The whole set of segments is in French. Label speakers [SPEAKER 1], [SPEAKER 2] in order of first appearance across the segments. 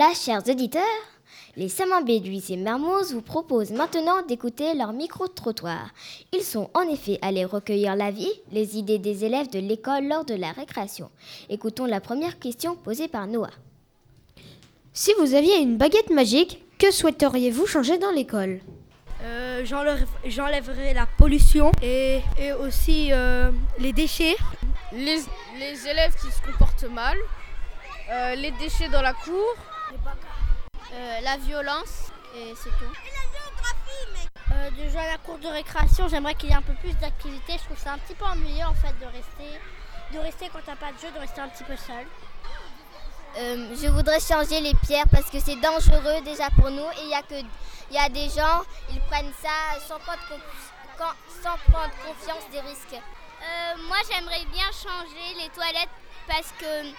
[SPEAKER 1] Voilà, chers auditeurs, les Samambés du lycée Mermoz vous proposent maintenant d'écouter leur micro-trottoir. Ils sont en effet allés recueillir l'avis, les idées des élèves de l'école lors de la récréation. Écoutons la première question posée par Noah.
[SPEAKER 2] Si vous aviez une baguette magique, que souhaiteriez-vous changer dans l'école?
[SPEAKER 3] Euh, J'enlèverais la pollution et, aussi euh, les déchets.
[SPEAKER 4] Les, élèves qui se comportent mal, euh, les déchets dans la cour,
[SPEAKER 5] la violence et c'est tout.
[SPEAKER 6] Et la géographie, mec
[SPEAKER 5] Déjà la cour de récréation, j'aimerais qu'il y ait un peu plus d'activités. Je trouve ça un petit peu ennuyeux en fait de rester, de rester quand t'as pas de jeu, de rester un petit peu seul.
[SPEAKER 1] Euh, je voudrais changer les pierres parce que c'est dangereux déjà pour nous et il y a que il y a des gens ils prennent ça sans prendre, sans prendre confiance des risques.
[SPEAKER 7] Euh, moi j'aimerais bien changer les toilettes parce que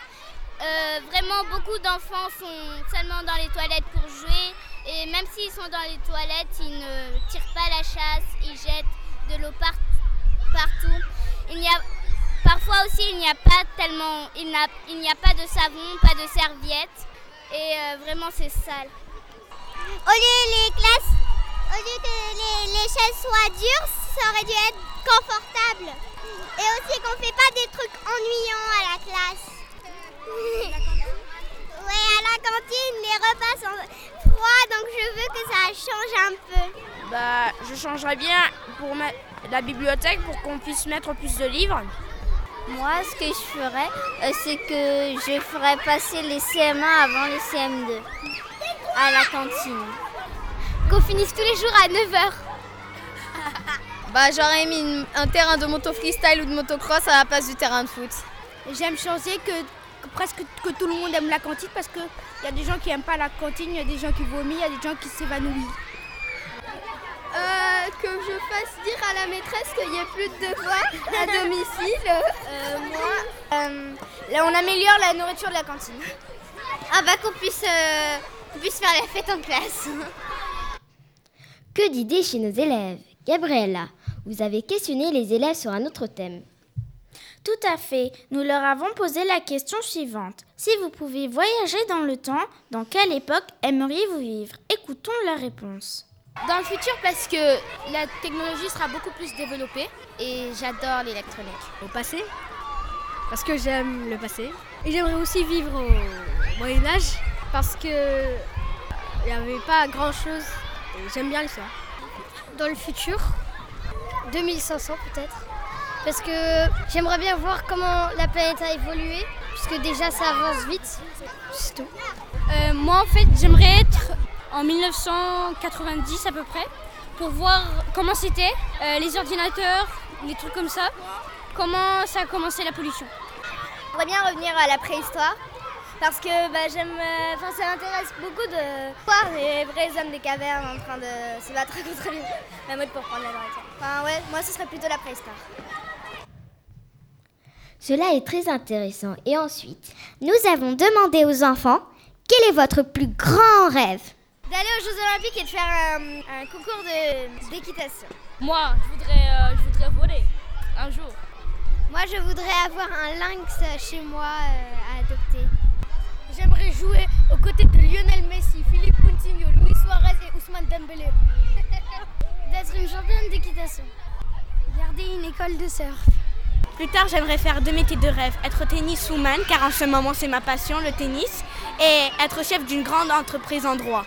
[SPEAKER 7] euh, vraiment beaucoup d'enfants sont seulement dans les toilettes pour jouer et même s'ils sont dans les toilettes ils ne tirent pas la chasse, ils jettent de l'eau partout. Il a Parfois aussi, il n'y a pas tellement, il n'y a, pas de savon, pas de serviette, et euh, vraiment c'est sale.
[SPEAKER 6] Au lieu les classes, au lieu que les, chaises soient dures, ça aurait dû être confortable. Et aussi qu'on ne fait pas des trucs ennuyants à la classe. ouais, à la cantine, les repas sont froids, donc je veux que ça change un peu.
[SPEAKER 4] Bah, je changerais bien pour la bibliothèque pour qu'on puisse mettre plus de livres.
[SPEAKER 8] Moi, ce que je ferais, euh, c'est que je ferais passer les CM1 avant les CM2 à la cantine.
[SPEAKER 7] Qu'on finisse tous les jours à 9h.
[SPEAKER 4] bah, j'aurais mis un terrain de moto freestyle ou de motocross à la place du terrain de foot.
[SPEAKER 3] J'aime changer que, presque que tout le monde aime la cantine parce qu'il y a des gens qui n'aiment pas la cantine, il y a des gens qui vomissent, il y a des gens qui s'évanouissent.
[SPEAKER 9] Euh, que je fasse dire à la maîtresse qu'il n'y ait plus de devoirs à domicile. Euh,
[SPEAKER 10] moi, euh, là, on améliore la nourriture de la cantine.
[SPEAKER 9] Ah bah qu'on puisse, puisse faire la fête en classe.
[SPEAKER 1] Que d'idées chez nos élèves? Gabriella, vous avez questionné les élèves sur un autre thème.
[SPEAKER 11] Tout à fait. Nous leur avons posé la question suivante. Si vous pouviez voyager dans le temps, dans quelle époque aimeriez-vous vivre? Écoutons la réponse.
[SPEAKER 12] Dans le futur, parce que la technologie sera beaucoup plus développée et j'adore l'électronique.
[SPEAKER 3] Au passé, parce que j'aime le passé. Et j'aimerais aussi vivre au Moyen Âge, parce que il n'y avait pas grand chose. J'aime bien l'histoire.
[SPEAKER 13] Dans le futur, 2500 peut-être. Parce que j'aimerais bien voir comment la planète a évolué, puisque déjà ça avance vite. C'est tout.
[SPEAKER 12] Euh, moi en fait, j'aimerais être en 1990 à peu près pour voir comment c'était, euh, les ordinateurs, les trucs comme ça, comment ça a commencé la pollution.
[SPEAKER 10] J'aimerais bien revenir à la préhistoire parce que bah, j'aime, euh, enfin ça m'intéresse beaucoup de voir les vrais hommes des cavernes en train de se battre contre la mode pour prendre la nourriture. Enfin ouais, moi ce serait plutôt la préhistoire.
[SPEAKER 1] Cela est très intéressant. Et ensuite, nous avons demandé aux enfants quel est votre plus grand rêve?
[SPEAKER 10] D'aller aux Jeux Olympiques et de faire un, concours d'équitation.
[SPEAKER 4] Moi, je voudrais, euh, je voudrais voler un jour.
[SPEAKER 13] Moi, je voudrais avoir un lynx chez moi euh, à adopter.
[SPEAKER 3] J'aimerais jouer aux côtés de Lionel Messi, Philippe Coutinho, Luis Suarez et Ousmane Dembélé.
[SPEAKER 13] D'être une championne d'équitation. Garder une école de surf.
[SPEAKER 12] Plus tard, j'aimerais faire deux métiers de rêve. Être tenniswoman, car en ce moment c'est ma passion, le tennis, et être chef d'une grande entreprise en droit.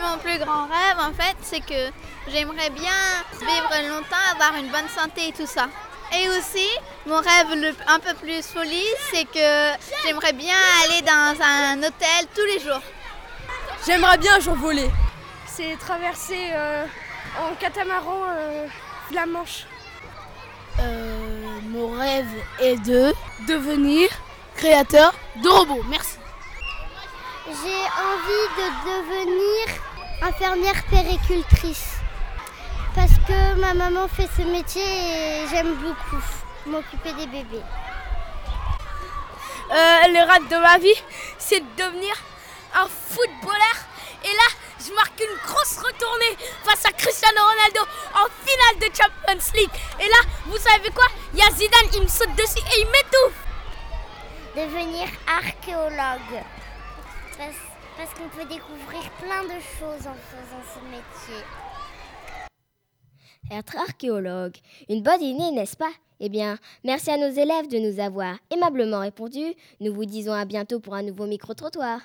[SPEAKER 9] Mon plus grand rêve, en fait, c'est que j'aimerais bien vivre longtemps, avoir une bonne santé et tout ça. Et aussi, mon rêve un peu plus folie, c'est que j'aimerais bien aller dans un hôtel tous les jours.
[SPEAKER 4] J'aimerais bien un jour voler.
[SPEAKER 3] C'est traverser euh, en catamaran euh, la Manche.
[SPEAKER 4] Euh, mon rêve est de devenir créateur de robots. Merci.
[SPEAKER 13] J'ai envie de devenir infirmière péricultrice. Parce que ma maman fait ce métier et j'aime beaucoup m'occuper des bébés.
[SPEAKER 4] Euh, le rêve de ma vie, c'est de devenir un footballeur. Et là, je marque une grosse retournée face à Cristiano Ronaldo en finale de Champions League. Et là, vous savez quoi? Il y a Zidane, il me saute dessus et il m'étouffe.
[SPEAKER 13] Devenir archéologue. Parce qu'on peut découvrir plein de choses en faisant ce métier.
[SPEAKER 1] Être archéologue, une bonne idée, n'est-ce pas? Eh bien, merci à nos élèves de nous avoir aimablement répondu. Nous vous disons à bientôt pour un nouveau micro-trottoir.